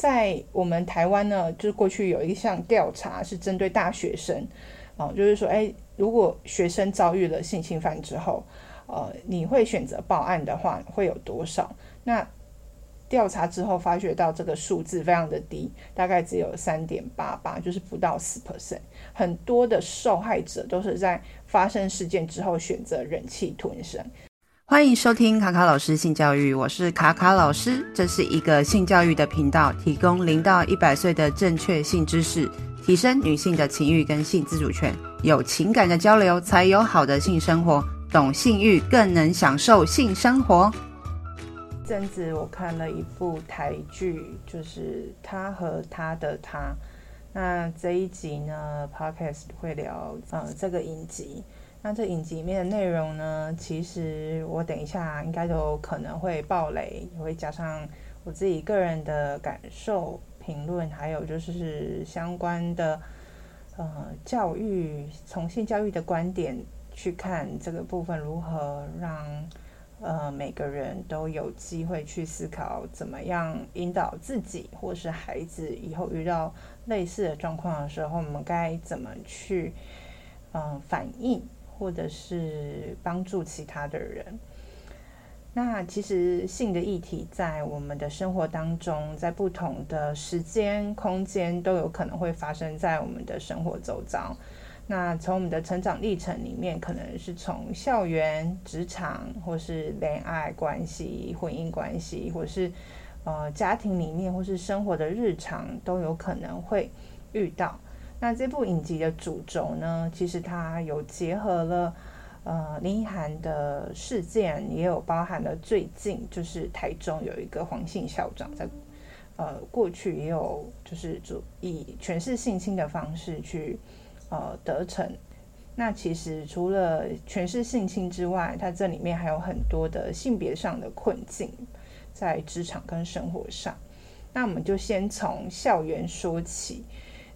在我们台湾呢，就是过去有一项调查是针对大学生，哦，就是说，哎，如果学生遭遇了性侵犯之后，呃，你会选择报案的话，会有多少？那调查之后发觉到这个数字非常的低，大概只有三点八八，就是不到四 percent。很多的受害者都是在发生事件之后选择忍气吞声。欢迎收听卡卡老师性教育，我是卡卡老师，这是一个性教育的频道，提供零到一百岁的正确性知识，提升女性的情欲跟性自主权，有情感的交流才有好的性生活，懂性欲更能享受性生活。阵子我看了一部台剧，就是他和他的他。那这一集呢，Podcast 会聊呃这个影集。那这影集里面的内容呢，其实我等一下应该都可能会爆雷，也会加上我自己个人的感受评论，还有就是相关的呃教育，从性教育的观点去看这个部分，如何让呃每个人都有机会去思考，怎么样引导自己或是孩子以后遇到类似的状况的时候，我们该怎么去嗯、反应。或者是帮助其他的人。那其实性的议题在我们的生活当中，在不同的时间、空间都有可能会发生在我们的生活周遭。那从我们的成长历程里面，可能是从校园、职场，或是恋爱关系、婚姻关系，或是呃家庭里面，或是生活的日常，都有可能会遇到。那这部影集的主轴呢，其实它有结合了呃林奕涵的事件，也有包含了最近就是台中有一个黄姓校长在呃过去也有就是主以权势性侵的方式去呃得逞。那其实除了权势性侵之外，它这里面还有很多的性别上的困境在职场跟生活上。那我们就先从校园说起。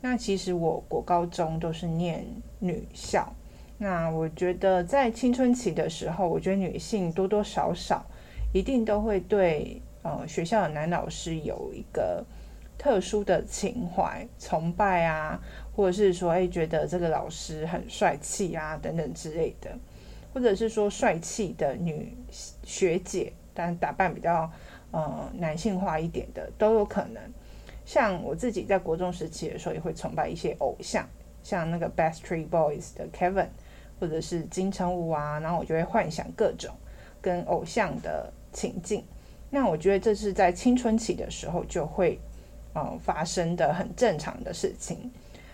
那其实我国高中都是念女校，那我觉得在青春期的时候，我觉得女性多多少少一定都会对呃学校的男老师有一个特殊的情怀、崇拜啊，或者是说哎觉得这个老师很帅气啊等等之类的，或者是说帅气的女学姐，但打扮比较呃男性化一点的都有可能。像我自己在国中时期的时候，也会崇拜一些偶像，像那个 Backstreet Boys 的 Kevin，或者是金城武啊，然后我就会幻想各种跟偶像的情境。那我觉得这是在青春期的时候就会呃发生的很正常的事情。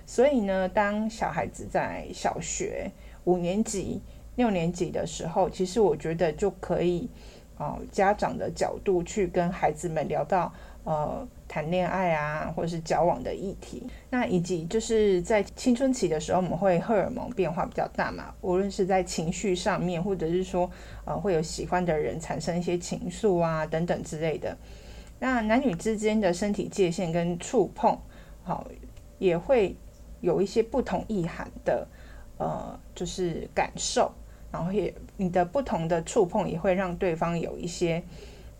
所以呢，当小孩子在小学五年级、六年级的时候，其实我觉得就可以呃家长的角度去跟孩子们聊到呃。谈恋爱啊，或者是交往的议题，那以及就是在青春期的时候，我们会荷尔蒙变化比较大嘛，无论是在情绪上面，或者是说呃会有喜欢的人产生一些情愫啊等等之类的。那男女之间的身体界限跟触碰，好也会有一些不同意涵的呃就是感受，然后也你的不同的触碰也会让对方有一些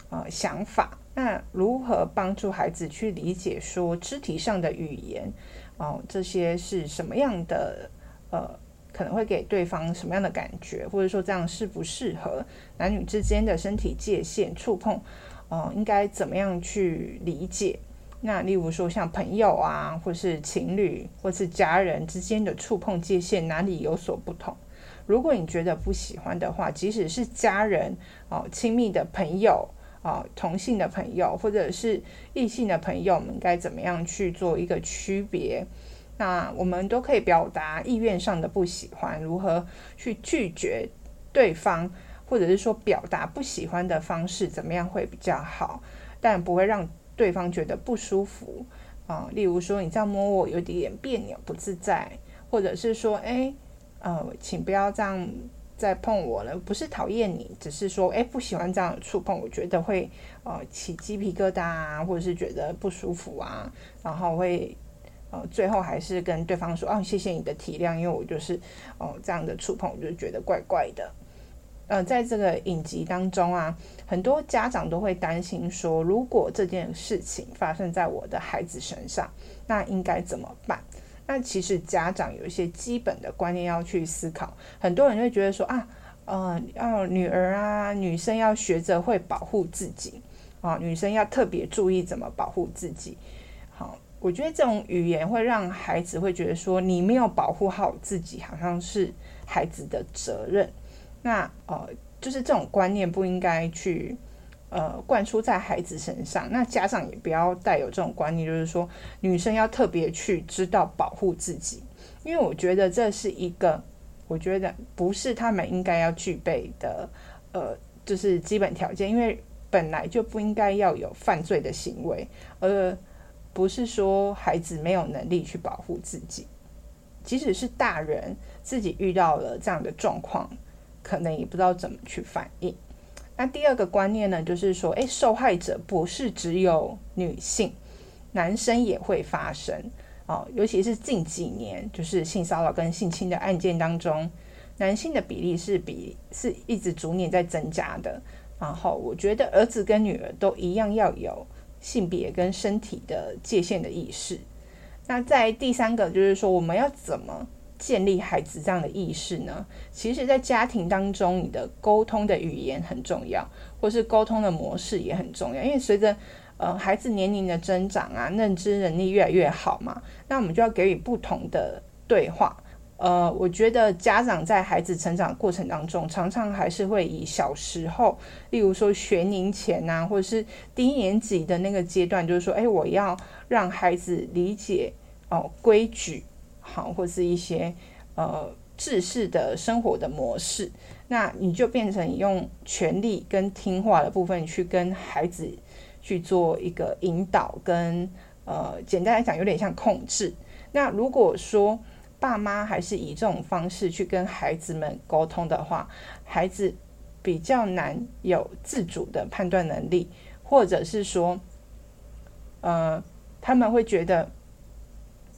呃想法。那如何帮助孩子去理解说肢体上的语言，哦，这些是什么样的？呃，可能会给对方什么样的感觉，或者说这样适不适合男女之间的身体界限触碰？呃，应该怎么样去理解？那例如说像朋友啊，或是情侣，或是家人之间的触碰界限哪里有所不同？如果你觉得不喜欢的话，即使是家人哦，亲密的朋友。啊，同性的朋友或者是异性的朋友我们该怎么样去做一个区别？那我们都可以表达意愿上的不喜欢，如何去拒绝对方，或者是说表达不喜欢的方式怎么样会比较好，但不会让对方觉得不舒服啊。例如说，你这样摸我有点别扭、不自在，或者是说，哎，呃，请不要这样。再碰我了，不是讨厌你，只是说，哎，不喜欢这样的触碰，我觉得会呃起鸡皮疙瘩啊，或者是觉得不舒服啊，然后会呃最后还是跟对方说，哦，谢谢你的体谅，因为我就是哦这样的触碰，我就觉得怪怪的。呃，在这个影集当中啊，很多家长都会担心说，如果这件事情发生在我的孩子身上，那应该怎么办？那其实家长有一些基本的观念要去思考。很多人会觉得说啊，呃，要女儿啊，女生要学着会保护自己啊，女生要特别注意怎么保护自己。好，我觉得这种语言会让孩子会觉得说，你没有保护好自己，好像是孩子的责任。那呃，就是这种观念不应该去。呃，灌输在孩子身上，那家长也不要带有这种观念，就是说女生要特别去知道保护自己，因为我觉得这是一个，我觉得不是他们应该要具备的，呃，就是基本条件，因为本来就不应该要有犯罪的行为，而不是说孩子没有能力去保护自己，即使是大人自己遇到了这样的状况，可能也不知道怎么去反应。那第二个观念呢，就是说，诶，受害者不是只有女性，男生也会发生哦。尤其是近几年，就是性骚扰跟性侵的案件当中，男性的比例是比是一直逐年在增加的。然后，我觉得儿子跟女儿都一样要有性别跟身体的界限的意识。那在第三个，就是说，我们要怎么？建立孩子这样的意识呢？其实，在家庭当中，你的沟通的语言很重要，或是沟通的模式也很重要。因为随着呃孩子年龄的增长啊，认知能力越来越好嘛，那我们就要给予不同的对话。呃，我觉得家长在孩子成长过程当中，常常还是会以小时候，例如说学龄前啊，或者是低年级的那个阶段，就是说，哎，我要让孩子理解哦规矩。好，或是一些呃制式的生活的模式，那你就变成用权力跟听话的部分去跟孩子去做一个引导跟呃，简单来讲有点像控制。那如果说爸妈还是以这种方式去跟孩子们沟通的话，孩子比较难有自主的判断能力，或者是说，呃，他们会觉得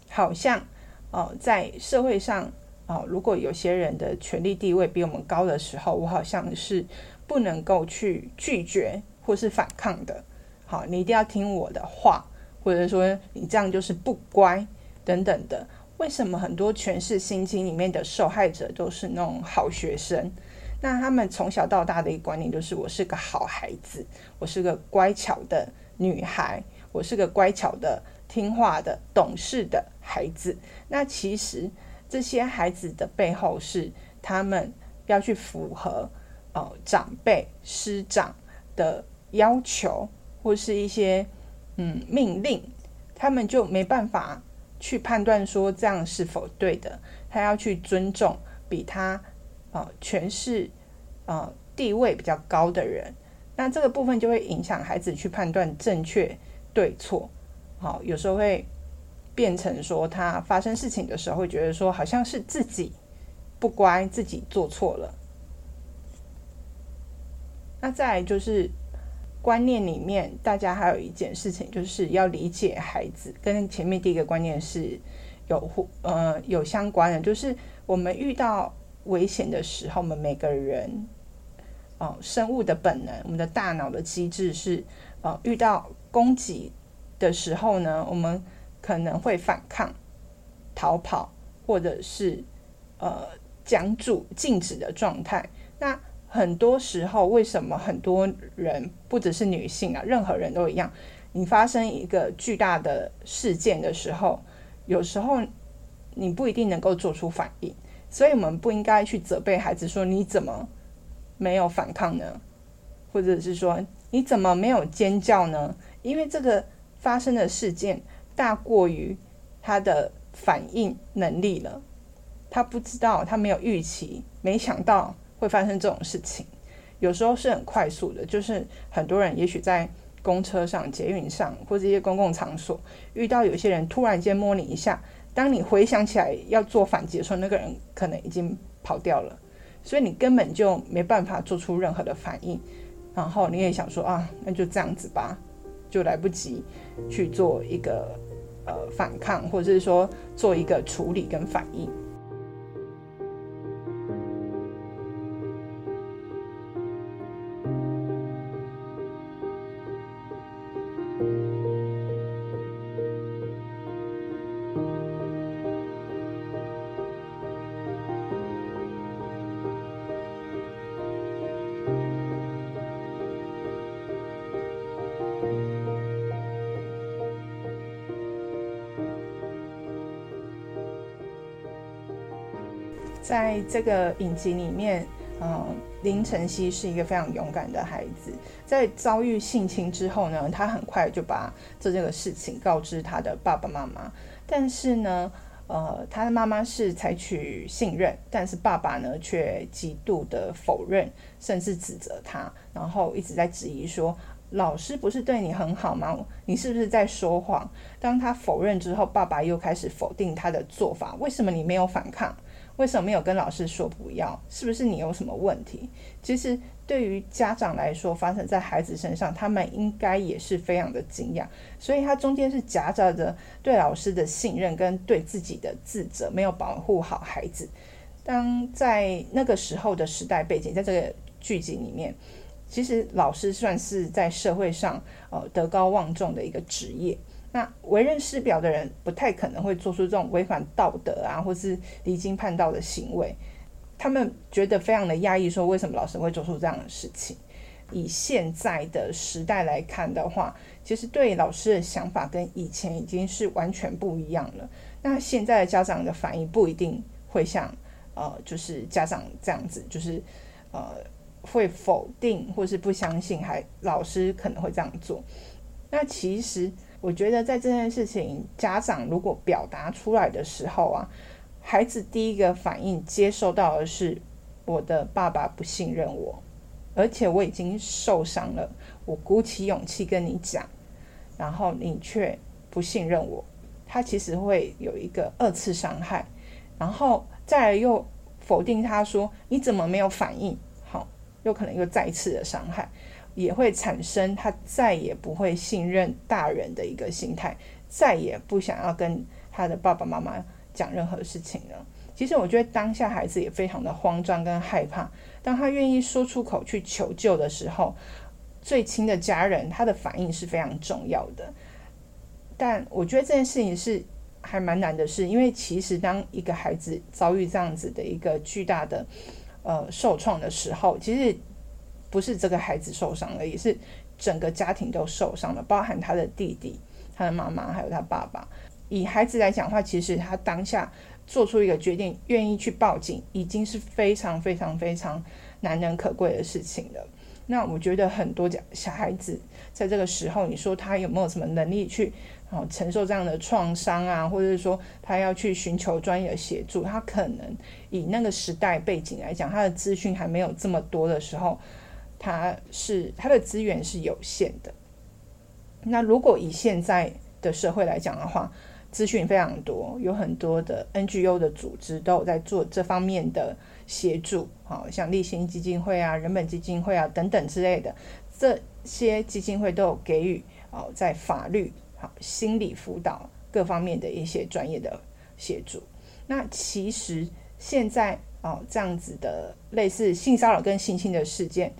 好像。哦，在社会上，哦，如果有些人的权力地位比我们高的时候，我好像是不能够去拒绝或是反抗的。好，你一定要听我的话，或者说你这样就是不乖等等的。为什么很多权势心经里面的受害者都是那种好学生？那他们从小到大的一个观念就是我是个好孩子，我是个乖巧的女孩，我是个乖巧的。听话的、懂事的孩子，那其实这些孩子的背后是他们要去符合呃长辈师长的要求，或是一些嗯命令，他们就没办法去判断说这样是否对的。他要去尊重比他呃权势呃地位比较高的人，那这个部分就会影响孩子去判断正确对错。好，有时候会变成说，他发生事情的时候，会觉得说，好像是自己不乖，自己做错了。那再就是观念里面，大家还有一件事情，就是要理解孩子，跟前面第一个观念是有互呃有相关的，就是我们遇到危险的时候，我们每个人哦，生物的本能，我们的大脑的机制是呃遇到攻击。的时候呢，我们可能会反抗、逃跑，或者是呃僵住、静止的状态。那很多时候，为什么很多人不只是女性啊，任何人都一样？你发生一个巨大的事件的时候，有时候你不一定能够做出反应，所以我们不应该去责备孩子说，你怎么没有反抗呢？或者是说你怎么没有尖叫呢？因为这个。发生的事件大过于他的反应能力了，他不知道，他没有预期，没想到会发生这种事情。有时候是很快速的，就是很多人也许在公车上、捷运上或者一些公共场所遇到有些人突然间摸你一下，当你回想起来要做反击的时候，那个人可能已经跑掉了，所以你根本就没办法做出任何的反应。然后你也想说啊，那就这样子吧。就来不及去做一个呃反抗，或者是说做一个处理跟反应。在这个影集里面，嗯，林晨曦是一个非常勇敢的孩子，在遭遇性侵之后呢，他很快就把这这个事情告知他的爸爸妈妈，但是呢，呃，他的妈妈是采取信任，但是爸爸呢却极度的否认，甚至指责他，然后一直在质疑说，老师不是对你很好吗？你是不是在说谎？当他否认之后，爸爸又开始否定他的做法。为什么你没有反抗？为什么没有跟老师说不要？是不是你有什么问题？其实对于家长来说，发生在孩子身上，他们应该也是非常的惊讶。所以，他中间是夹杂着对老师的信任跟对自己的自责，没有保护好孩子。当在那个时候的时代背景，在这个剧集里面。其实老师算是在社会上呃德高望重的一个职业，那为人师表的人不太可能会做出这种违反道德啊，或是离经叛道的行为。他们觉得非常的压抑，说为什么老师会做出这样的事情？以现在的时代来看的话，其实对老师的想法跟以前已经是完全不一样了。那现在的家长的反应不一定会像呃，就是家长这样子，就是呃。会否定或是不相信，还老师可能会这样做。那其实我觉得，在这件事情，家长如果表达出来的时候啊，孩子第一个反应接受到的是我的爸爸不信任我，而且我已经受伤了，我鼓起勇气跟你讲，然后你却不信任我，他其实会有一个二次伤害，然后再来又否定他说，你怎么没有反应？有可能又再一次的伤害，也会产生他再也不会信任大人的一个心态，再也不想要跟他的爸爸妈妈讲任何事情了。其实我觉得当下孩子也非常的慌张跟害怕，当他愿意说出口去求救的时候，最亲的家人他的反应是非常重要的。但我觉得这件事情是还蛮难的事，因为其实当一个孩子遭遇这样子的一个巨大的。呃，受创的时候，其实不是这个孩子受伤了，也是整个家庭都受伤了，包含他的弟弟、他的妈妈，还有他爸爸。以孩子来讲的话，其实他当下做出一个决定，愿意去报警，已经是非常非常非常难能可贵的事情了。那我觉得很多小孩子在这个时候，你说他有没有什么能力去？哦，承受这样的创伤啊，或者是说他要去寻求专业的协助，他可能以那个时代背景来讲，他的资讯还没有这么多的时候，它是它的资源是有限的。那如果以现在的社会来讲的话，资讯非常多，有很多的 NGO 的组织都有在做这方面的协助，好像立新基金会啊、人本基金会啊等等之类的，这些基金会都有给予哦，在法律。好心理辅导各方面的一些专业的协助。那其实现在哦，这样子的类似性骚扰跟性侵的事件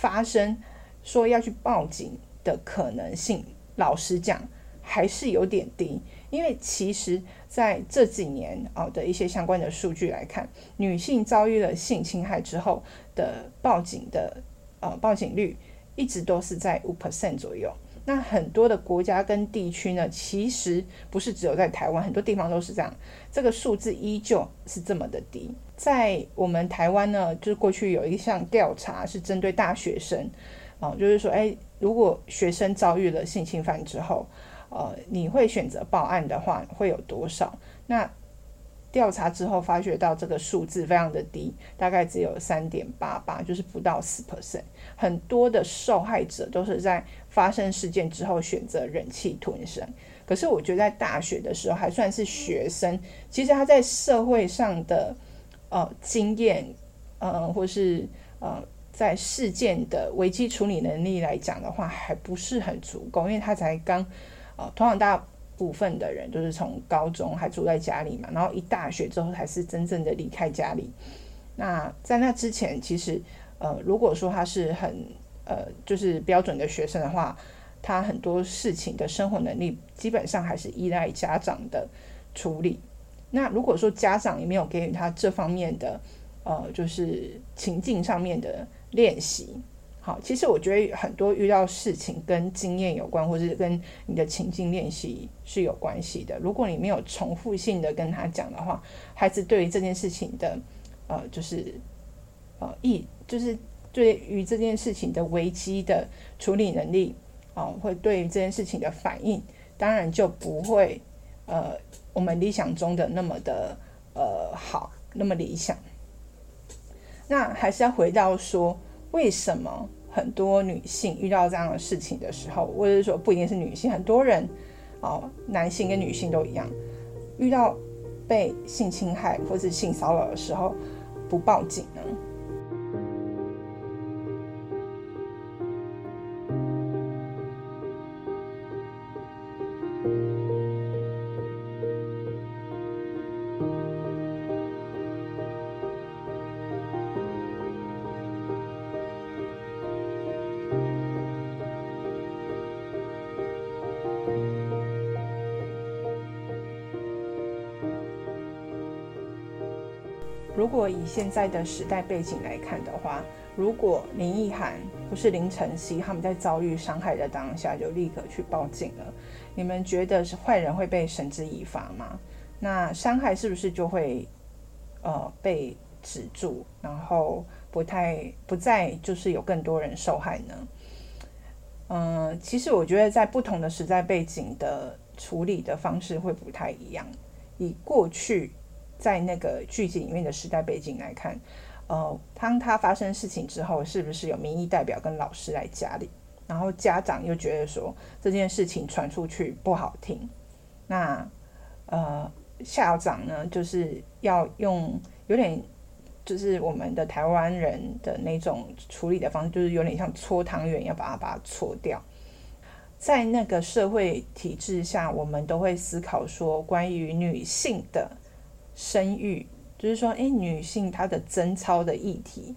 发生，说要去报警的可能性，老实讲还是有点低。因为其实在这几年哦的一些相关的数据来看，女性遭遇了性侵害之后的报警的呃报警率一直都是在五 percent 左右。那很多的国家跟地区呢，其实不是只有在台湾，很多地方都是这样，这个数字依旧是这么的低。在我们台湾呢，就是过去有一项调查是针对大学生，哦，就是说，诶，如果学生遭遇了性侵犯之后，呃，你会选择报案的话，会有多少？那调查之后发觉到这个数字非常的低，大概只有三点八八，就是不到四 percent。很多的受害者都是在发生事件之后选择忍气吞声。可是我觉得在大学的时候还算是学生，其实他在社会上的呃经验，呃或是呃在事件的危机处理能力来讲的话，还不是很足够，因为他才刚呃通常大。部分的人都是从高中还住在家里嘛，然后一大学之后才是真正的离开家里。那在那之前，其实呃，如果说他是很呃就是标准的学生的话，他很多事情的生活能力基本上还是依赖家长的处理。那如果说家长也没有给予他这方面的呃就是情境上面的练习。好，其实我觉得很多遇到事情跟经验有关，或者是跟你的情境练习是有关系的。如果你没有重复性的跟他讲的话，孩子对于这件事情的呃，就是呃，意就是对于这件事情的危机的处理能力，啊、会对于这件事情的反应，当然就不会呃，我们理想中的那么的呃好，那么理想。那还是要回到说，为什么很多女性遇到这样的事情的时候，或者是说不一定是女性，很多人，哦，男性跟女性都一样，遇到被性侵害或是性骚扰的时候，不报警呢？现在的时代背景来看的话，如果林奕涵不是林晨曦他们在遭遇伤害的当下就立刻去报警了，你们觉得是坏人会被绳之以法吗？那伤害是不是就会呃被止住，然后不太不再就是有更多人受害呢？嗯、其实我觉得在不同的时代背景的处理的方式会不太一样。以过去。在那个剧集里面的时代背景来看，呃，当他发生事情之后，是不是有民意代表跟老师来家里？然后家长又觉得说这件事情传出去不好听，那呃，校长呢，就是要用有点就是我们的台湾人的那种处理的方式，就是有点像搓汤圆，要把它把它搓掉。在那个社会体制下，我们都会思考说关于女性的。生育就是说，诶，女性她的贞操的议题，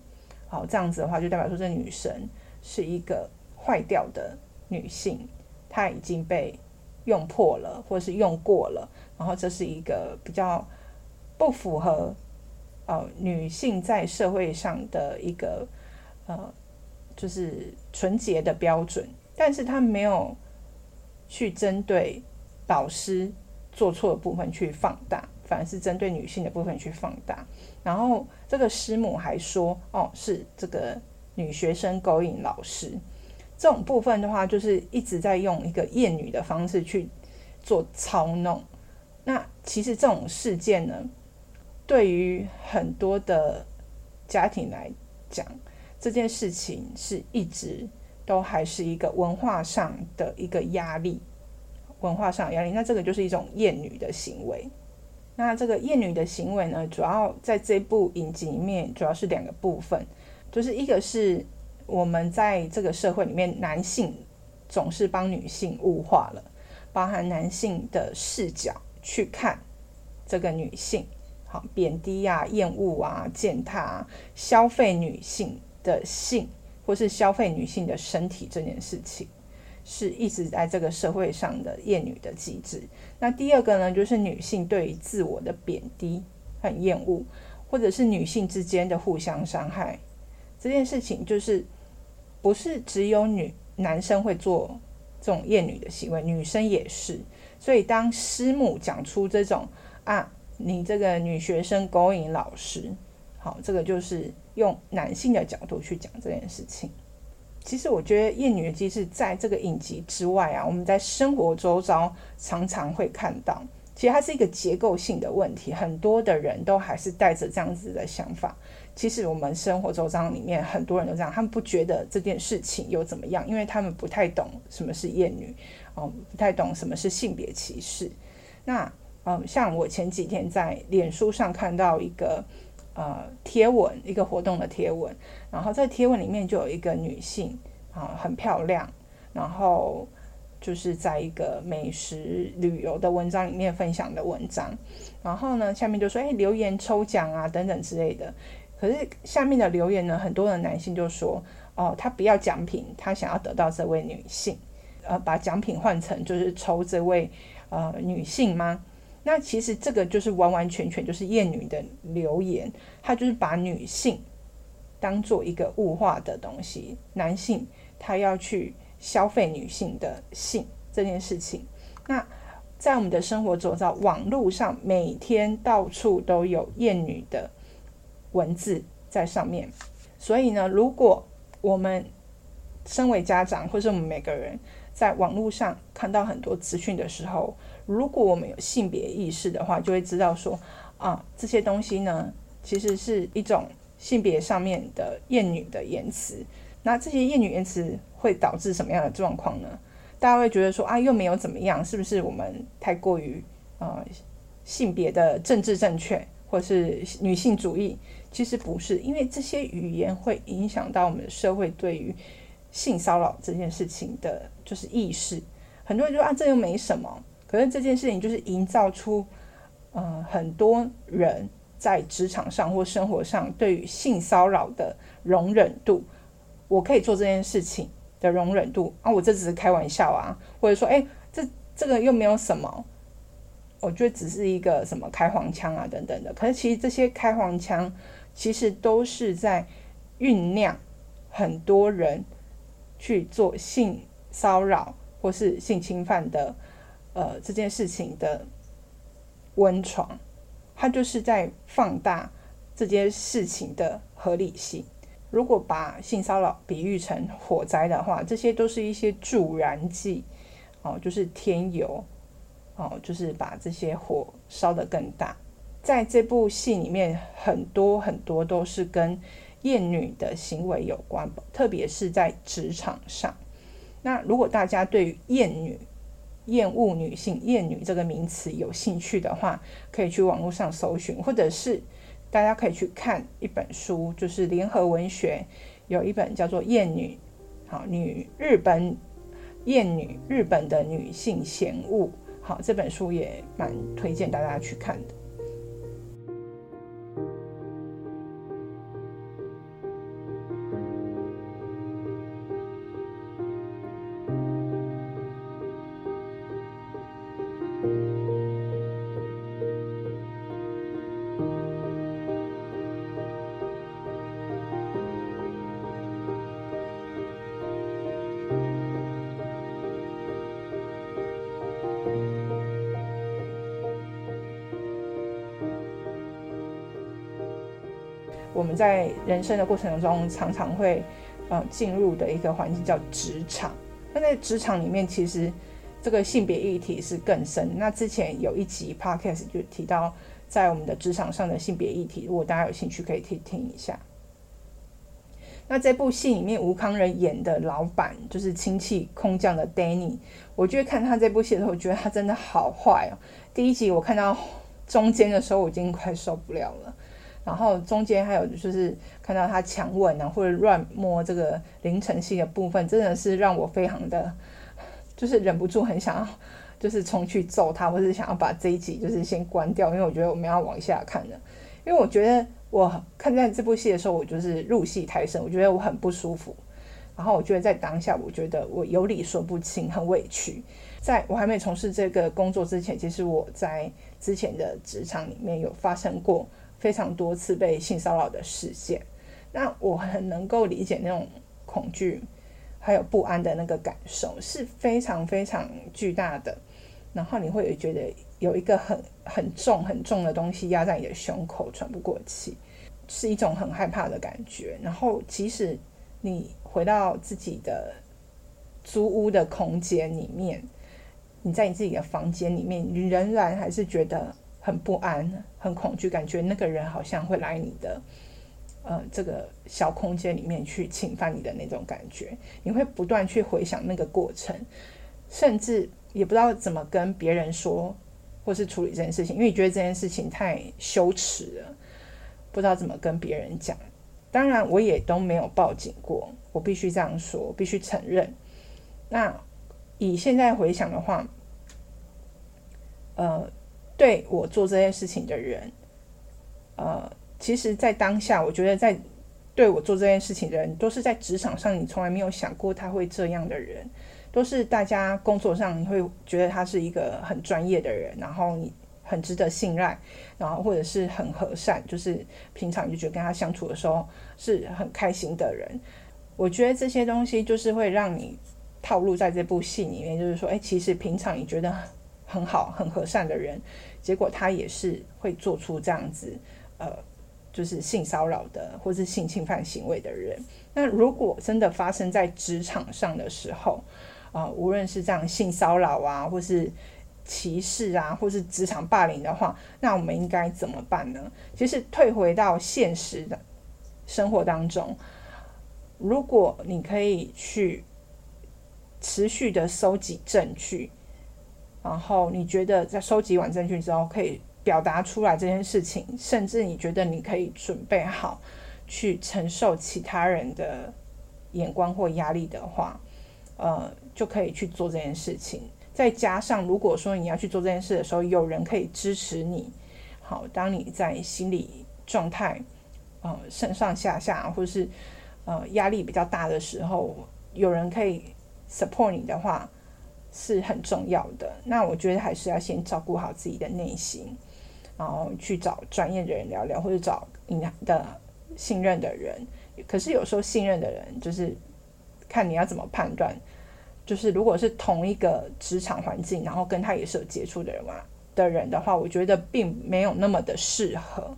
好，这样子的话，就代表说这女神是一个坏掉的女性，她已经被用破了，或者是用过了，然后这是一个比较不符合呃女性在社会上的一个呃就是纯洁的标准，但是她没有去针对老师做错的部分去放大。反而是针对女性的部分去放大，然后这个师母还说：“哦，是这个女学生勾引老师。”这种部分的话，就是一直在用一个厌女的方式去做操弄。那其实这种事件呢，对于很多的家庭来讲，这件事情是一直都还是一个文化上的一个压力，文化上的压力。那这个就是一种厌女的行为。那这个厌女的行为呢，主要在这部影集里面，主要是两个部分，就是一个是我们在这个社会里面，男性总是帮女性物化了，包含男性的视角去看这个女性，好贬低啊、厌恶啊、践踏啊、消费女性的性，或是消费女性的身体这件事情。是一直在这个社会上的厌女的机制。那第二个呢，就是女性对于自我的贬低、很厌恶，或者是女性之间的互相伤害这件事情，就是不是只有女男生会做这种厌女的行为，女生也是。所以当师母讲出这种啊，你这个女学生勾引老师，好，这个就是用男性的角度去讲这件事情。其实我觉得厌女的机制在这个影集之外啊，我们在生活周遭常常会看到。其实它是一个结构性的问题，很多的人都还是带着这样子的想法。其实我们生活周遭里面很多人都这样，他们不觉得这件事情有怎么样，因为他们不太懂什么是厌女，哦，不太懂什么是性别歧视。那嗯，像我前几天在脸书上看到一个。呃，贴文一个活动的贴文，然后在贴文里面就有一个女性啊，很漂亮，然后就是在一个美食旅游的文章里面分享的文章，然后呢，下面就说哎，留言抽奖啊等等之类的。可是下面的留言呢，很多的男性就说哦，他不要奖品，他想要得到这位女性，呃，把奖品换成就是抽这位呃女性吗？那其实这个就是完完全全就是厌女的留言，他就是把女性当做一个物化的东西，男性他要去消费女性的性这件事情。那在我们的生活周遭，网络上每天到处都有厌女的文字在上面。所以呢，如果我们身为家长，或是我们每个人在网络上看到很多资讯的时候，如果我们有性别意识的话，就会知道说啊，这些东西呢，其实是一种性别上面的厌女的言辞。那这些厌女言辞会导致什么样的状况呢？大家会觉得说啊，又没有怎么样，是不是我们太过于呃性别的政治正确，或是女性主义？其实不是，因为这些语言会影响到我们社会对于性骚扰这件事情的，就是意识。很多人说啊，这又没什么。可是这件事情就是营造出，呃，很多人在职场上或生活上对于性骚扰的容忍度，我可以做这件事情的容忍度啊，我这只是开玩笑啊，或者说，哎，这这个又没有什么，我觉得只是一个什么开黄腔啊等等的。可是其实这些开黄腔，其实都是在酝酿很多人去做性骚扰或是性侵犯的。呃，这件事情的温床，它就是在放大这件事情的合理性。如果把性骚扰比喻成火灾的话，这些都是一些助燃剂，哦，就是添油，哦，就是把这些火烧得更大。在这部戏里面，很多很多都是跟厌女的行为有关，特别是在职场上。那如果大家对于厌女，厌恶女性、厌女这个名词有兴趣的话，可以去网络上搜寻，或者是大家可以去看一本书，就是联合文学有一本叫做《厌女》，好，女日本厌女日本的女性嫌恶，好，这本书也蛮推荐大家去看的。在人生的过程当中，常常会呃进入的一个环境叫职场。那在职场里面，其实这个性别议题是更深。那之前有一集 podcast 就提到，在我们的职场上的性别议题，如果大家有兴趣，可以听听一下。那这部戏里面，吴康仁演的老板就是亲戚空降的 Danny。我觉得看他这部戏的时候，我觉得他真的好坏哦。第一集我看到中间的时候，我已经快受不了了。然后中间还有就是看到他强吻啊，或者乱摸这个凌晨系的部分，真的是让我非常的，就是忍不住很想要，就是冲去揍他，或是想要把这一集就是先关掉，因为我觉得我们要往下看了。因为我觉得我看在这部戏的时候，我就是入戏太深，我觉得我很不舒服。然后我觉得在当下，我觉得我有理说不清，很委屈。在我还没从事这个工作之前，其实我在之前的职场里面有发生过。非常多次被性骚扰的事件，那我很能够理解那种恐惧还有不安的那个感受是非常非常巨大的。然后你会觉得有一个很很重很重的东西压在你的胸口，喘不过气，是一种很害怕的感觉。然后即使你回到自己的租屋的空间里面，你在你自己的房间里面，你仍然还是觉得。很不安，很恐惧，感觉那个人好像会来你的，呃，这个小空间里面去侵犯你的那种感觉。你会不断去回想那个过程，甚至也不知道怎么跟别人说，或是处理这件事情，因为你觉得这件事情太羞耻了，不知道怎么跟别人讲。当然，我也都没有报警过，我必须这样说，必须承认。那以现在回想的话，呃。对我做这件事情的人，呃，其实，在当下，我觉得在对我做这件事情的人，都是在职场上你从来没有想过他会这样的人，都是大家工作上你会觉得他是一个很专业的人，然后你很值得信赖，然后或者是很和善，就是平常你就觉得跟他相处的时候是很开心的人。我觉得这些东西就是会让你套路在这部戏里面，就是说，哎，其实平常你觉得很好、很和善的人。结果他也是会做出这样子，呃，就是性骚扰的或是性侵犯行为的人。那如果真的发生在职场上的时候，啊、无论是这样性骚扰啊，或是歧视啊，或是职场霸凌的话，那我们应该怎么办呢？其实退回到现实的生活当中，如果你可以去持续的收集证据，然后你觉得在收集完证据之后可以表达出来这件事情，甚至你觉得你可以准备好。去承受其他人的眼光或压力的话，呃，就可以去做这件事情。再加上，如果说你要去做这件事的时候，有人可以支持你，好，当你在心理状态，呃，上上下下，或是呃压力比较大的时候，有人可以 support 你的话，是很重要的。那我觉得还是要先照顾好自己的内心，然后去找专业的人聊聊，或者找你的。信任的人，可是有时候信任的人就是看你要怎么判断。就是如果是同一个职场环境，然后跟他也是有接触的人嘛的人的话，我觉得并没有那么的适合，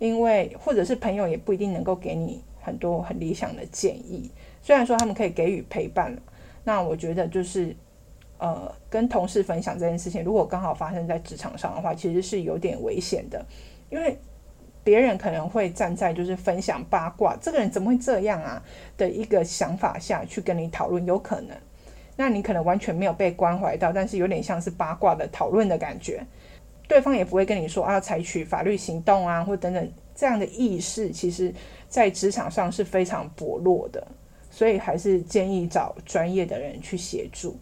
因为或者是朋友也不一定能够给你很多很理想的建议。虽然说他们可以给予陪伴，那我觉得就是呃跟同事分享这件事情，如果刚好发生在职场上的话，其实是有点危险的，因为。别人可能会站在就是分享八卦，这个人怎么会这样啊的一个想法下去跟你讨论，有可能，那你可能完全没有被关怀到，但是有点像是八卦的讨论的感觉，对方也不会跟你说啊，采取法律行动啊，或等等这样的意识，其实在职场上是非常薄弱的，所以还是建议找专业的人去协助。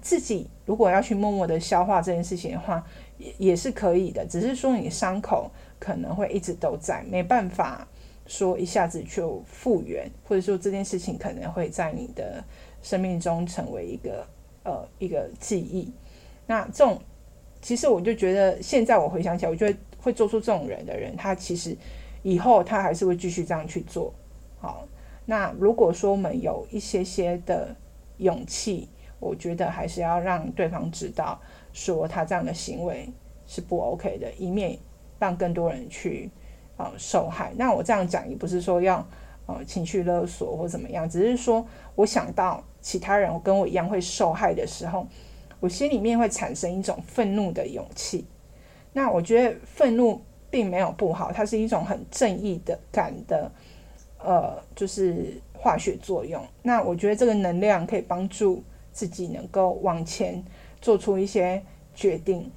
自己如果要去默默的消化这件事情的话，也也是可以的，只是说你伤口。可能会一直都在，没办法说一下子就复原，或者说这件事情可能会在你的生命中成为一个呃一个记忆。那这种其实我就觉得，现在我回想起来，我觉得会做出这种人的人，他其实以后他还是会继续这样去做。好，那如果说我们有一些些的勇气，我觉得还是要让对方知道，说他这样的行为是不 OK 的，以免。让更多人去呃受害。那我这样讲也不是说要呃情绪勒索或怎么样，只是说我想到其他人跟我一样会受害的时候，我心里面会产生一种愤怒的勇气。那我觉得愤怒并没有不好，它是一种很正义的感的呃，就是化学作用。那我觉得这个能量可以帮助自己能够往前做出一些决定。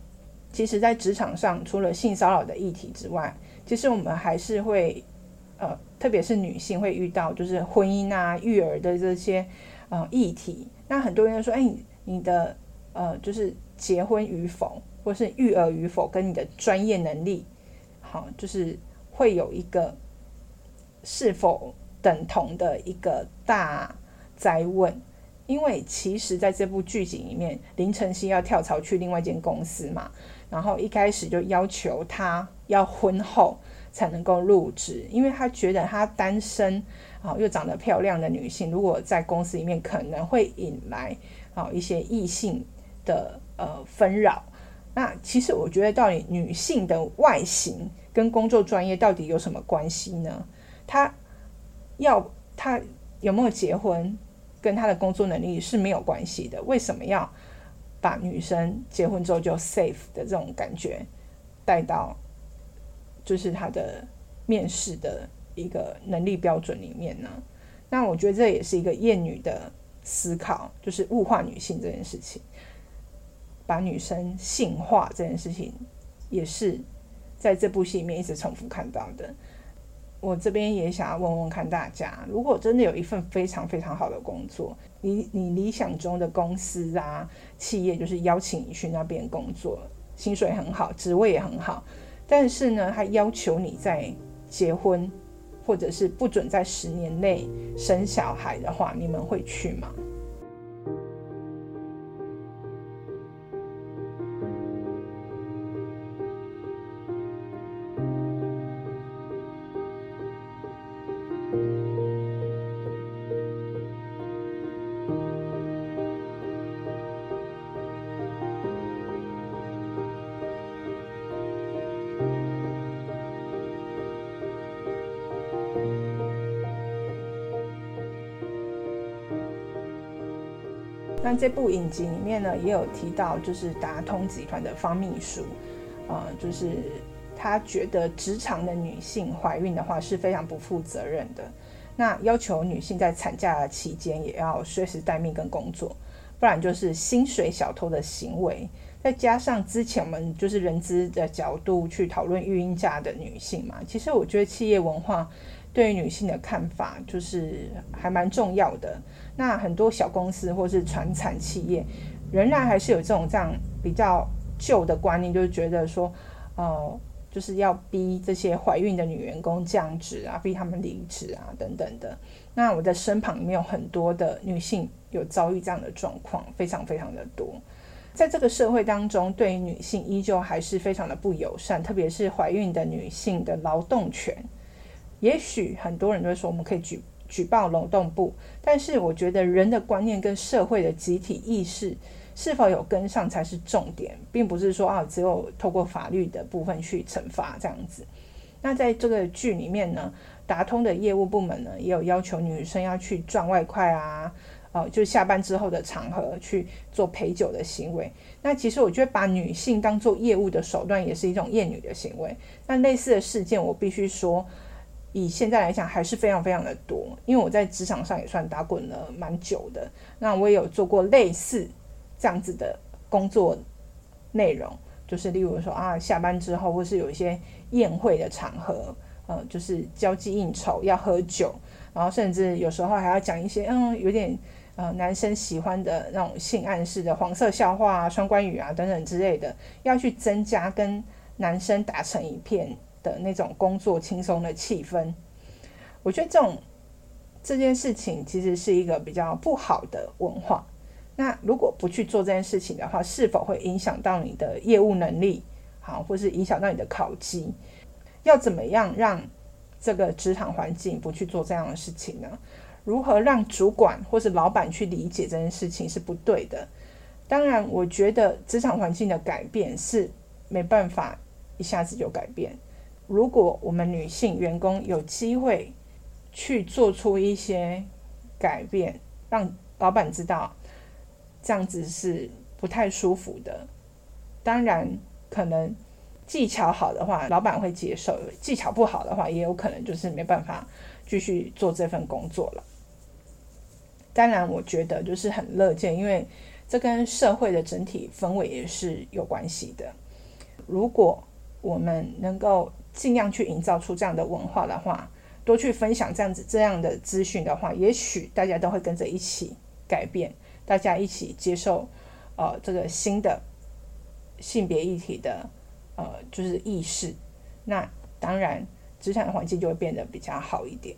其实，在职场上，除了性骚扰的议题之外，其实我们还是会，呃，特别是女性会遇到就是婚姻啊、育儿的这些呃议题。那很多人说，哎，你的呃，就是结婚与否，或是育儿与否，跟你的专业能力，好，就是会有一个是否等同的一个大哉问。因为其实在这部剧集里面，林晨曦要跳槽去另外一间公司嘛。然后一开始就要求他要婚后才能够入职，因为他觉得他单身啊又长得漂亮的女性，如果在公司里面可能会引来啊一些异性的呃纷扰。那其实我觉得，到底女性的外形跟工作专业到底有什么关系呢？她要她有没有结婚，跟她的工作能力是没有关系的。为什么要？把女生结婚之后就 safe 的这种感觉带到，就是他的面试的一个能力标准里面呢。那我觉得这也是一个厌女的思考，就是物化女性这件事情，把女生性化这件事情，也是在这部戏里面一直重复看到的。我这边也想要问问看大家，如果真的有一份非常非常好的工作，你你理想中的公司啊，企业就是邀请你去那边工作，薪水很好，职位也很好，但是呢，他要求你在结婚，或者是不准在十年内生小孩的话，你们会去吗？那这部影集里面呢，也有提到，就是达通集团的方秘书，呃，就是他觉得职场的女性怀孕的话是非常不负责任的。那要求女性在产假期间也要随时待命跟工作，不然就是薪水小偷的行为。再加上之前我们就是人资的角度去讨论育婴假的女性嘛，其实我觉得企业文化对于女性的看法就是还蛮重要的。那很多小公司或是传产企业，仍然还是有这种这样比较旧的观念，就是觉得说，呃，就是要逼这些怀孕的女员工降职啊，逼他们离职啊，等等的。那我的身旁里面有很多的女性有遭遇这样的状况，非常非常的多。在这个社会当中，对于女性依旧还是非常的不友善，特别是怀孕的女性的劳动权。也许很多人都会说，我们可以举。举报劳动部，但是我觉得人的观念跟社会的集体意识是否有跟上才是重点，并不是说啊，只有透过法律的部分去惩罚这样子。那在这个剧里面呢，达通的业务部门呢也有要求女生要去赚外快啊，呃，就下班之后的场合去做陪酒的行为。那其实我觉得把女性当做业务的手段也是一种厌女的行为。那类似的事件，我必须说。以现在来讲，还是非常非常的多。因为我在职场上也算打滚了蛮久的，那我也有做过类似这样子的工作内容，就是例如说啊，下班之后或是有一些宴会的场合，呃，就是交际应酬要喝酒，然后甚至有时候还要讲一些嗯，有点呃男生喜欢的那种性暗示的黄色笑话啊、双关语啊等等之类的，要去增加跟男生打成一片的那种工作轻松的气氛，我觉得这种这件事情其实是一个比较不好的文化。那如果不去做这件事情的话，是否会影响到你的业务能力？好，或是影响到你的考绩？要怎么样让这个职场环境不去做这样的事情呢？如何让主管或是老板去理解这件事情是不对的？当然，我觉得职场环境的改变是没办法一下子就改变。如果我们女性员工有机会去做出一些改变，让老板知道这样子是不太舒服的。当然，可能技巧好的话，老板会接受；技巧不好的话，也有可能就是没办法继续做这份工作了。当然，我觉得就是很乐见，因为这跟社会的整体氛围也是有关系的。如果我们能够尽量去营造出这样的文化的话，多去分享这样子这样的资讯的话，也许大家都会跟着一起改变，大家一起接受呃这个新的性别议题的呃就是意识，那当然职场环境就会变得比较好一点。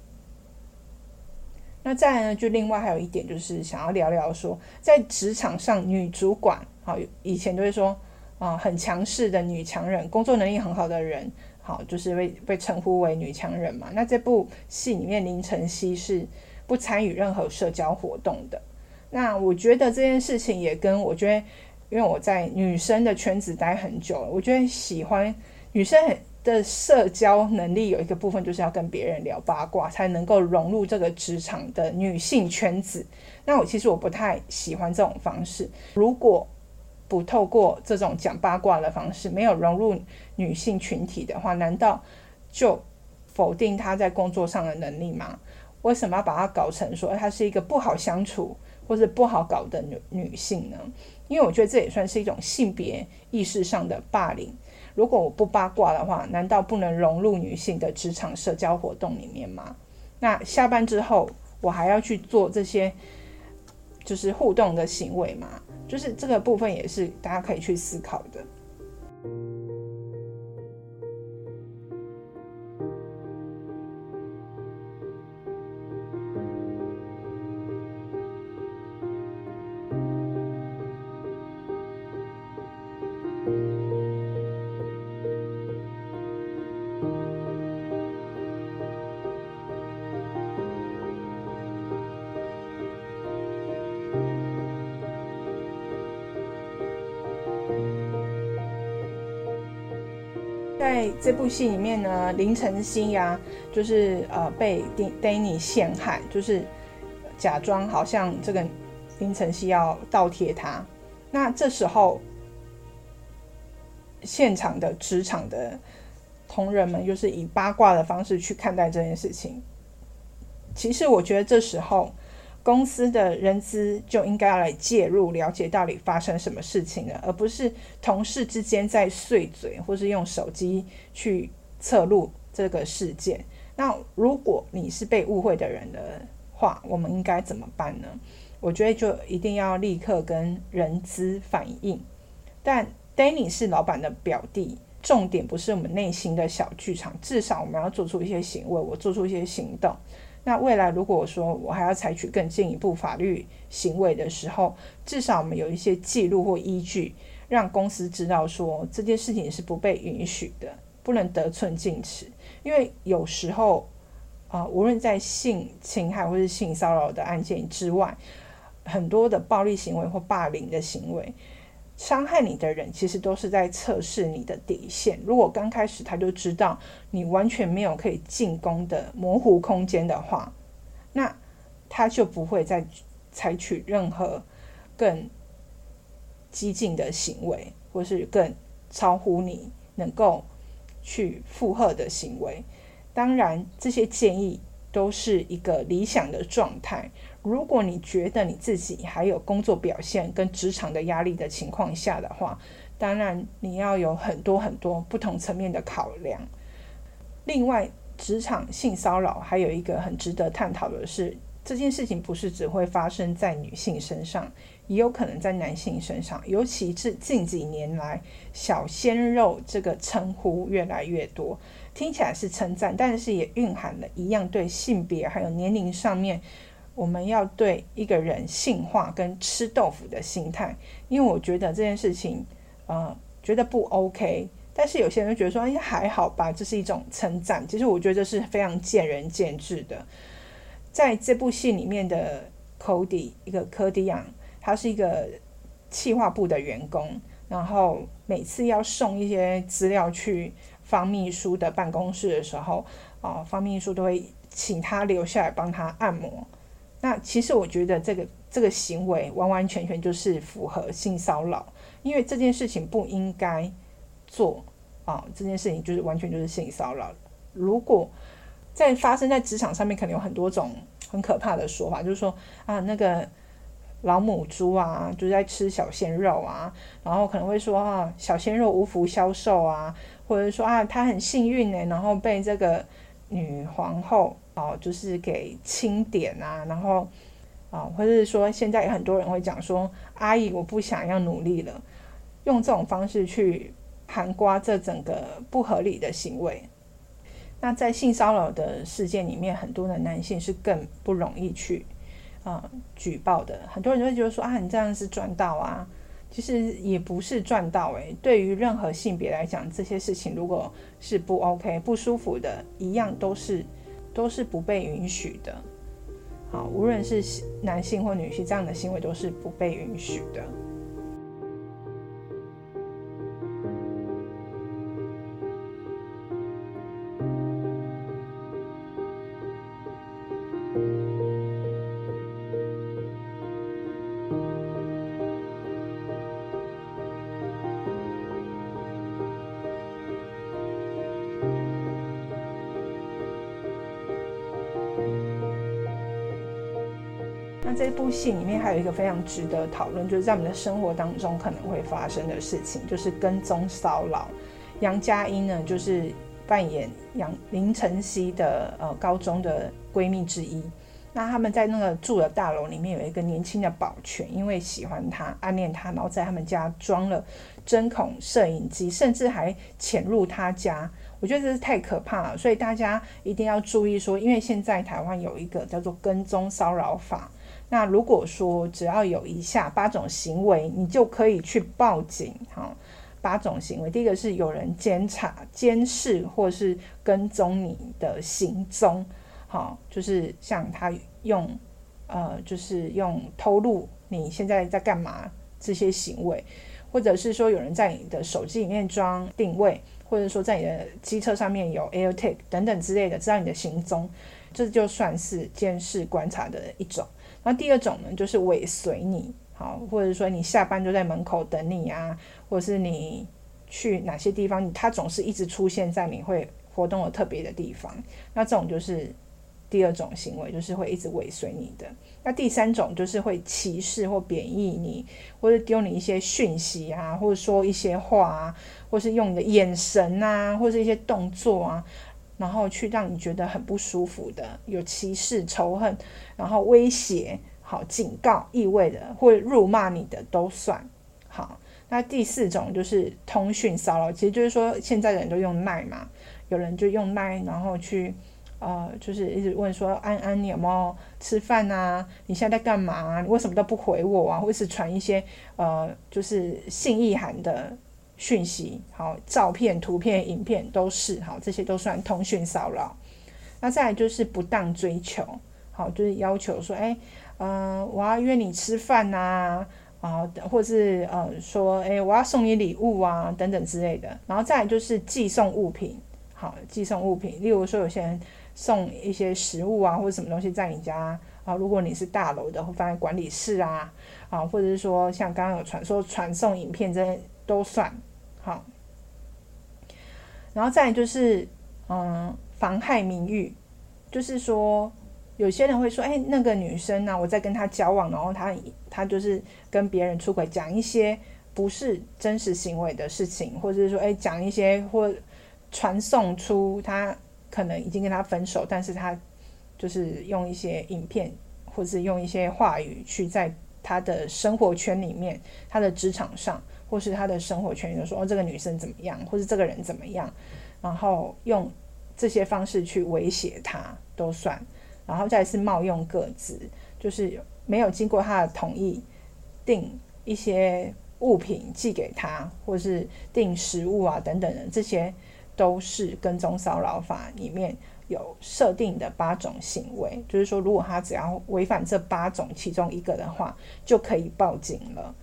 那再呢，就另外还有一点就是想要聊聊说，在职场上女主管，好，以前都会说啊、很强势的女强人，工作能力很好的人。好，就是被被称呼为女强人嘛。那这部戏里面，林晨曦是不参与任何社交活动的。那我觉得这件事情也跟我觉得，因为我在女生的圈子待很久了，我觉得喜欢女生的社交能力有一个部分，就是要跟别人聊八卦，才能够融入这个职场的女性圈子。那我其实我不太喜欢这种方式。如果不透过这种讲八卦的方式，没有融入女性群体的话，难道就否定她在工作上的能力吗？为什么要把她搞成说她是一个不好相处或是不好搞的女女性呢？因为我觉得这也算是一种性别意识上的霸凌。如果我不八卦的话，难道不能融入女性的职场社交活动里面吗？那下班之后，我还要去做这些就是互动的行为吗？就是这个部分也是大家可以去思考的。在这部戏里面呢，林晨曦呀，就是呃被 Danny 陷害，就是假装好像这个林晨曦要倒贴他。那这时候，现场的职场的同仁们又是以八卦的方式去看待这件事情。其实我觉得这时候公司的人资就应该要来介入，了解到底发生什么事情了，而不是同事之间在碎嘴，或是用手机去侧录这个事件。那如果你是被误会的人的话，我们应该怎么办呢？我觉得就一定要立刻跟人资反映。但 Danny 是老板的表弟，重点不是我们内心的小剧场，至少我们要做出一些行为，我做出一些行动。那未来如果说我还要采取更进一步法律行为的时候，至少我们有一些记录或依据，让公司知道说这件事情是不被允许的，不能得寸进尺。因为有时候啊、无论在性侵害或是性骚扰的案件之外，很多的暴力行为或霸凌的行为，伤害你的人其实都是在测试你的底线。如果刚开始他就知道你完全没有可以进攻的模糊空间的话，那他就不会再采取任何更激进的行为，或是更超乎你能够去负荷的行为。当然，这些建议都是一个理想的状态。如果你觉得你自己还有工作表现跟职场的压力的情况下的话，当然你要有很多很多不同层面的考量。另外，职场性骚扰还有一个很值得探讨的是，这件事情不是只会发生在女性身上，也有可能在男性身上。尤其是近几年来，“小鲜肉”这个称呼越来越多，听起来是称赞，但是也蕴含了一样对性别还有年龄上面。我们要对一个人性化跟吃豆腐的心态，因为我觉得这件事情，呃，觉得不 OK。但是有些人觉得说，哎，还好吧，这是一种称赞。其实我觉得这是非常见仁见智的。在这部戏里面的 Cody，一个柯迪昂，他是一个企划部的员工，然后每次要送一些资料去方秘书的办公室的时候，啊、方秘书都会请他留下来帮他按摩。那其实我觉得这个这个行为完完全全就是符合性骚扰，因为这件事情不应该做啊，这件事情就是完全就是性骚扰。如果在发生在职场上面，可能有很多种很可怕的说法，就是说啊，那个老母猪啊，就是在吃小鲜肉啊，然后可能会说啊，小鲜肉无福消受啊，或者说啊，他很幸运呢，然后被这个女皇后。哦，就是给清点啊，然后啊，或者是说，现在有很多人会讲说，阿姨，我不想要努力了，用这种方式去含瓜这整个不合理的行为。那在性骚扰的事件里面，很多的男性是更不容易去啊举报的。很多人就会觉得说啊，你这样是赚到啊，其实也不是赚到诶。对于任何性别来讲，这些事情如果是不 OK、不舒服的，一样都是。都是不被允许的，好，无论是男性或女性，这样的行为都是不被允许的。这部戏里面还有一个非常值得讨论，就是在我们的生活当中可能会发生的事情，就是跟踪骚扰。杨佳音呢，就是扮演杨林晨曦的呃高中的闺蜜之一。那他们在那个住的大楼里面有一个年轻的保全，因为喜欢他、暗恋他，然后在他们家装了针孔摄影机，甚至还潜入他家。我觉得这是太可怕了，所以大家一定要注意说，因为现在台湾有一个叫做跟踪骚扰法。那如果说只要有以下八种行为，你就可以去报警。哈，八种行为，第一个是有人监察、监视或是跟踪你的行踪，好，就是像他用呃，就是用偷录你现在在干嘛这些行为，或者是说有人在你的手机里面装定位，或者说在你的机车上面有 AirTag 等等之类的，知道你的行踪，这就算是监视观察的一种。那第二种呢，就是尾随你，好，或者说你下班就在门口等你啊，或者是你去哪些地方，他总是一直出现在你会活动的特别的地方。那这种就是第二种行为，就是会一直尾随你的。那第三种就是会歧视或贬义你，或者丢你一些讯息啊，或者说一些话啊，或是用你的眼神啊，或是一些动作啊。然后去让你觉得很不舒服的，有歧视、仇恨，然后威胁、好警告意味的，或辱骂你的都算好。那第四种就是通讯骚扰，其实就是说现在的人都用 LINE 嘛，有人就用 LINE，然后去呃，就是一直问说安安你有没有吃饭啊？你现在在干嘛啊？你为什么都不回我啊？或是传一些呃，就是性意涵的。讯息好，照片、图片、影片都是好，这些都算通讯骚扰。那再来就是不当追求，好，就是要求说，哎，嗯、我要约你吃饭呐，啊，或者是呃说，哎，我要送你礼物啊，等等之类的。然后再来就是寄送物品，好，寄送物品，例如说有些人送一些食物啊，或者什么东西在你家啊，如果你是大楼的，会放在管理室啊，啊，或者是说像刚刚有传说传送影片，这些都算。好，然后再就是，嗯，妨害名誉，就是说，有些人会说，哎，那个女生呢，我在跟她交往，然后她她就是跟别人出轨，讲一些不是真实行为的事情，或者是说，哎，讲一些或传送出她可能已经跟他分手，但是她就是用一些影片，或是用一些话语去在她的生活圈里面，她的职场上。或是他的生活圈，就说哦，这个女生怎么样，或是这个人怎么样，然后用这些方式去威胁他都算，然后再是冒用个资，就是没有经过他的同意订一些物品寄给他，或是订食物啊等等的，这些都是跟踪骚扰法里面有设定的八种行为，就是说如果他只要违反这八种其中一个的话，就可以报警了。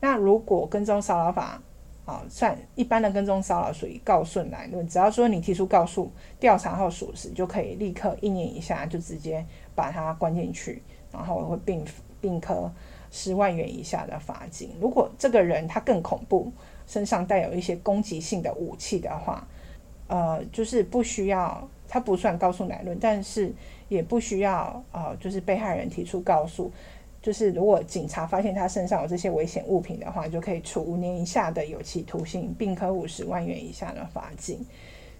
那如果跟踪骚扰法，啊，算一般的跟踪骚扰属于告诉乃论，只要说你提出告诉，调查后属实，就可以立刻一年以下就直接把他关进去，然后会并并科十万元以下的罚金。如果这个人他更恐怖，身上带有一些攻击性的武器的话，呃，就是不需要，他不算告诉乃论，但是也不需要，呃，就是被害人提出告诉。就是如果警察发现他身上有这些危险物品的话，就可以处五年以下的有期徒刑，并科五十万元以下的罚金。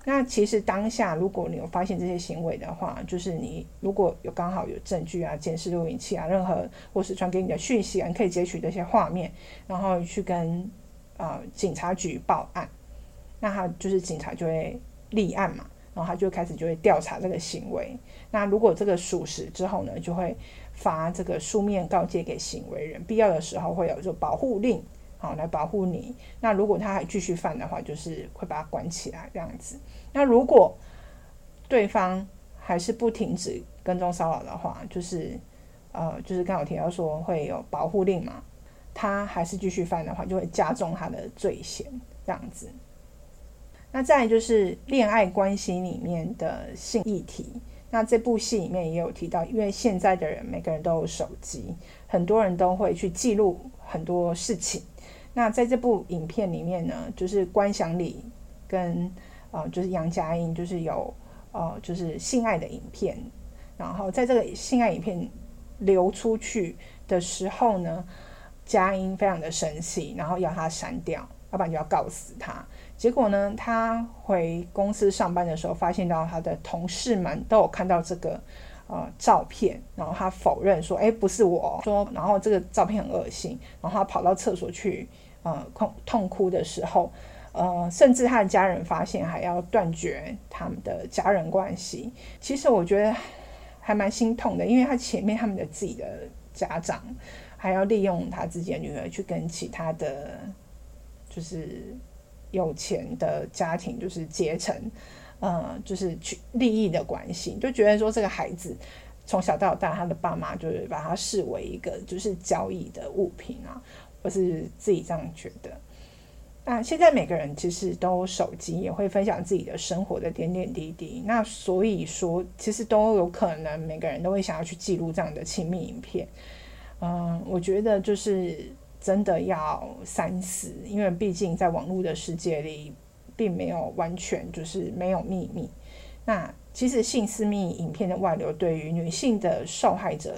那其实当下如果你有发现这些行为的话，就是你如果有刚好有证据啊、监视录影器啊、任何或是传给你的讯息啊，你可以截取这些画面，然后去跟啊、呃、警察局报案。那他就是警察就会立案嘛，然后他就开始就会调查这个行为。那如果这个属实之后呢，就会。发这个书面告诫给行为人，必要的时候会有就保护令，好来保护你。那如果他还继续犯的话，就是会把他关起来这样子。那如果对方还是不停止跟踪骚扰的话，就是呃，就是刚好提到说会有保护令嘛，他还是继续犯的话，就会加重他的罪嫌这样子。那再就是恋爱关系里面的性议题。那这部戏里面也有提到，因为现在的人每个人都有手机，很多人都会去记录很多事情。那在这部影片里面呢，就是关祥礼跟呃，就是杨佳音，就是有呃，就是性爱的影片。然后在这个性爱影片流出去的时候呢，佳音非常的生气，然后要他删掉，要不然就要告死他。结果呢，他回公司上班的时候，发现到他的同事们都有看到这个呃照片，然后他否认说：“哎，不是我说。”然后这个照片很恶心，然后他跑到厕所去呃痛痛哭的时候，呃，甚至他的家人发现，还要断绝他们的家人关系。其实我觉得还蛮心痛的，因为他前面他们的自己的家长还要利用他自己的女儿去跟其他的，就是。有钱的家庭就是结成，呃，就是去利益的关系，就觉得说这个孩子从小到大，他的爸妈就是把他视为一个就是交易的物品啊，我是自己这样觉得。那现在每个人其实都手机，也会分享自己的生活的点点滴滴。那所以说，其实都有可能每个人都会想要去记录这样的亲密影片。嗯，我觉得就是真的要三思，因为毕竟在网络的世界里，并没有完全就是没有秘密。那其实性私密影片的外流，对于女性的受害者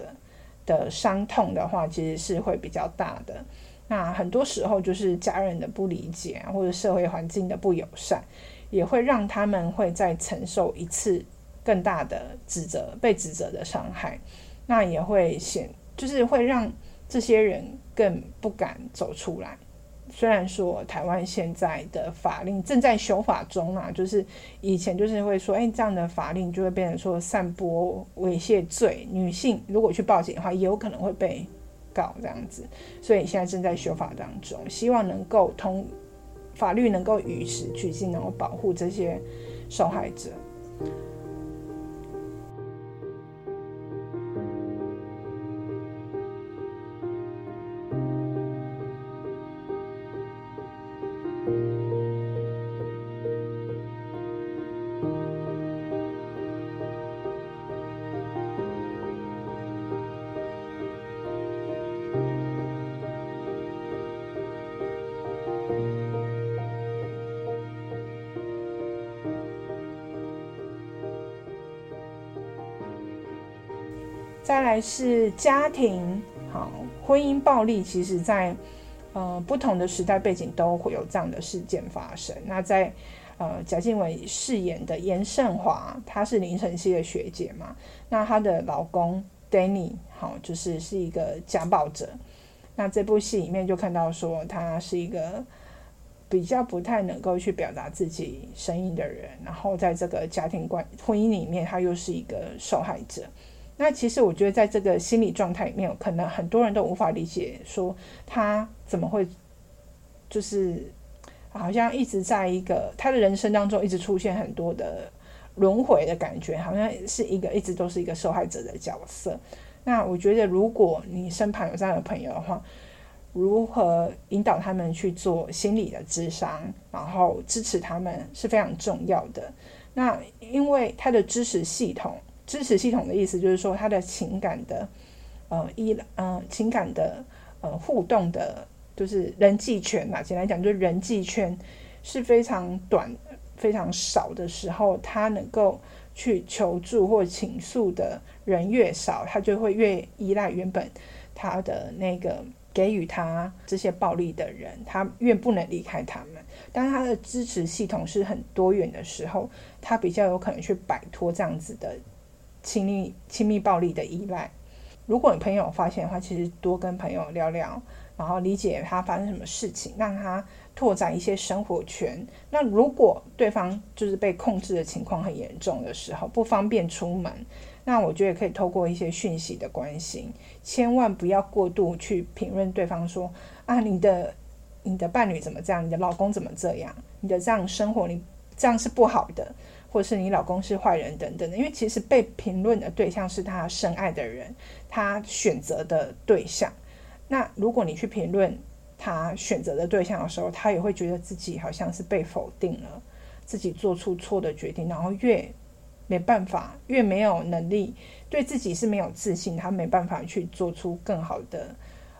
的伤痛的话，其实是会比较大的。那很多时候就是家人的不理解，或者社会环境的不友善，也会让他们会再承受一次更大的指责、被指责的伤害。那也会显，就是会让这些人更不敢走出来。虽然说台湾现在的法令正在修法中啊，就是以前就是会说，哎，这样的法令就会变成说散播猥亵罪，女性如果去报警的话，也有可能会被告。这样子，所以现在正在修法当中，希望能够通法律能够与时俱进，能够保护这些受害者。是家庭，好，婚姻暴力，其实在呃不同的时代背景都会有这样的事件发生。那在呃贾静雯饰演的严胜华，她是林晨曦的学姐嘛，那她的老公 Danny 好，就是是一个家暴者。那这部戏里面就看到说，他是一个比较不太能够去表达自己声音的人，然后在这个家庭关婚姻里面，他又是一个受害者。那其实我觉得，在这个心理状态里面，可能很多人都无法理解，说他怎么会，就是好像一直在一个他的人生当中，一直出现很多的轮回的感觉，好像是一个一直都是一个受害者的角色。那我觉得，如果你身旁有这样的朋友的话，如何引导他们去做心理的咨商，然后支持他们是非常重要的。那因为他的支持系统。支持系统的意思就是说，他的情感的，呃，依，呃，情感的，呃，互动的，就是人际圈嘛。简单讲，就是人际圈是非常短、非常少的时候，他能够去求助或倾诉的人越少，他就会越依赖原本他的那个给予他这些暴力的人，他越不能离开他们。当他的支持系统是很多元的时候，他比较有可能去摆脱这样子的。亲密亲密暴力的依赖，如果你朋友发现的话，其实多跟朋友聊聊，然后理解他发生什么事情，让他拓展一些生活圈。那如果对方就是被控制的情况很严重的时候，不方便出门，那我觉得可以透过一些讯息的关心，千万不要过度去评论对方说啊，你的你的伴侣怎么这样，你的老公怎么这样，你的这样生活你这样是不好的。或是你老公是坏人等等的，因为其实被评论的对象是他深爱的人，他选择的对象。那如果你去评论他选择的对象的时候，他也会觉得自己好像是被否定了，自己做出错的决定，然后越没办法，越没有能力，对自己是没有自信，他没办法去做出更好的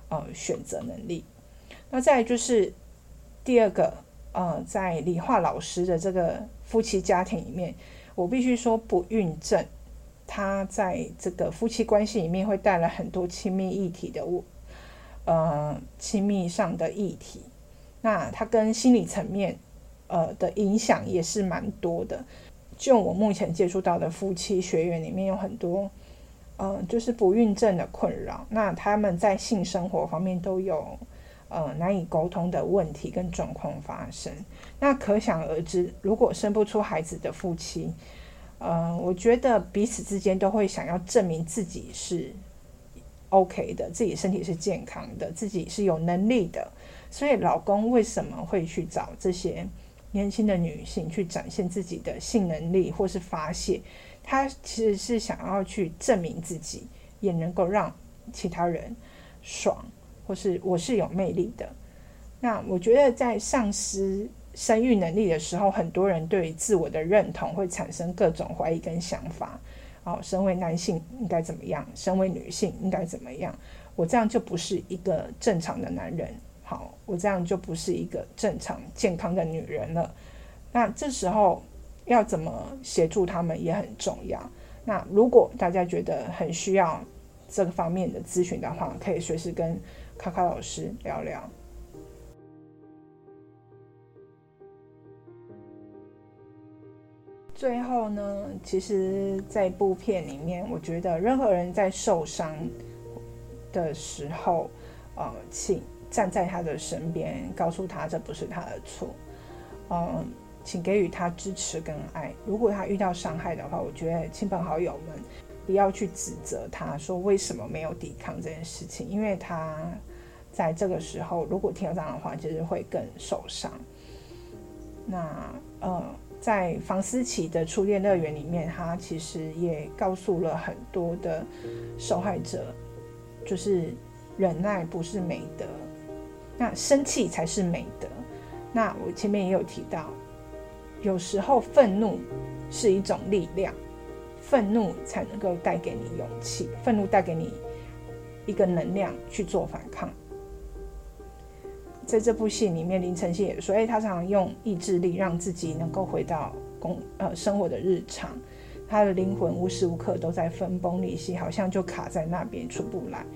呃选择能力。那再来就是第二个。呃，在理化老师的这个夫妻家庭里面，我必须说，不孕症，它在这个夫妻关系里面会带来很多亲密议题的，呃，亲密上的议题。那它跟心理层面，呃的影响也是蛮多的。就我目前接触到的夫妻学员里面，有很多，嗯、呃，就是不孕症的困扰。那他们在性生活方面都有。呃，难以沟通的问题跟状况发生，那可想而知，如果生不出孩子的夫妻，呃，我觉得彼此之间都会想要证明自己是 OK 的，自己身体是健康的，自己是有能力的。所以，老公为什么会去找这些年轻的女性去展现自己的性能力或是发泄？他其实是想要去证明自己，也能够让其他人爽。或是我是有魅力的，那我觉得在丧失生育能力的时候，很多人对于自我的认同会产生各种怀疑跟想法。哦，身为男性应该怎么样？身为女性应该怎么样？我这样就不是一个正常的男人。好，我这样就不是一个正常健康的女人了。那这时候要怎么协助他们也很重要。那如果大家觉得很需要这个方面的咨询的话，可以随时跟卡卡老师聊聊。最后呢，其实，在部片里面，我觉得任何人在受伤的时候，呃，请站在他的身边，告诉他这不是他的错，嗯、请给予他支持跟爱。如果他遇到伤害的话，我觉得亲朋好友们不要去指责他，说为什么没有抵抗这件事情，因为他在这个时候，如果听到这样的话，其实会更受伤。那，呃。在房思琪的初恋乐园里面，他其实也告诉了很多的受害者，就是忍耐不是美德，那生气才是美德。那我前面也有提到，有时候愤怒是一种力量，愤怒才能够带给你勇气，愤怒带给你一个能量去做反抗。在这部戏里面，林承信也说：“哎，他常常用意志力让自己能够回到工呃生活的日常，他的灵魂无时无刻都在分崩离析，好像就卡在那边出不来。”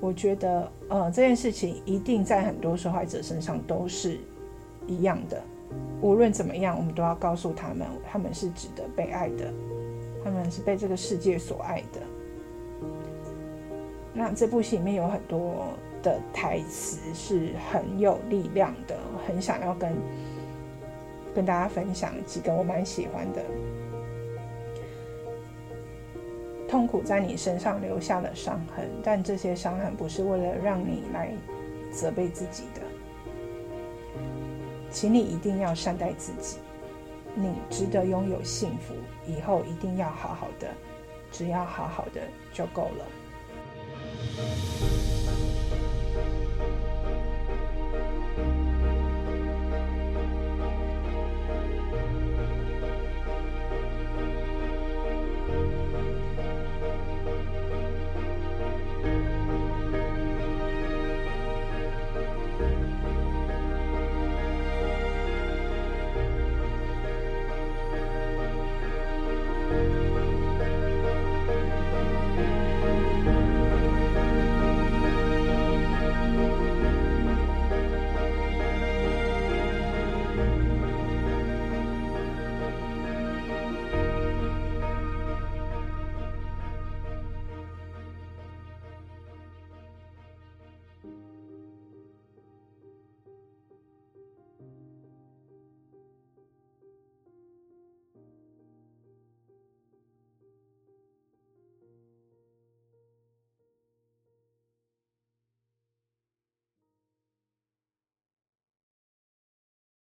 我觉得，呃，这件事情一定在很多受害者身上都是一样的。无论怎么样，我们都要告诉他们，他们是值得被爱的，他们是被这个世界所爱的。那这部戏里面有很多。的台词是很有力量的，很想要跟跟大家分享几个我蛮喜欢的。痛苦在你身上留下了伤痕，但这些伤痕不是为了让你来责备自己的，请你一定要善待自己，你值得拥有幸福，以后一定要好好的，只要好好的就够了。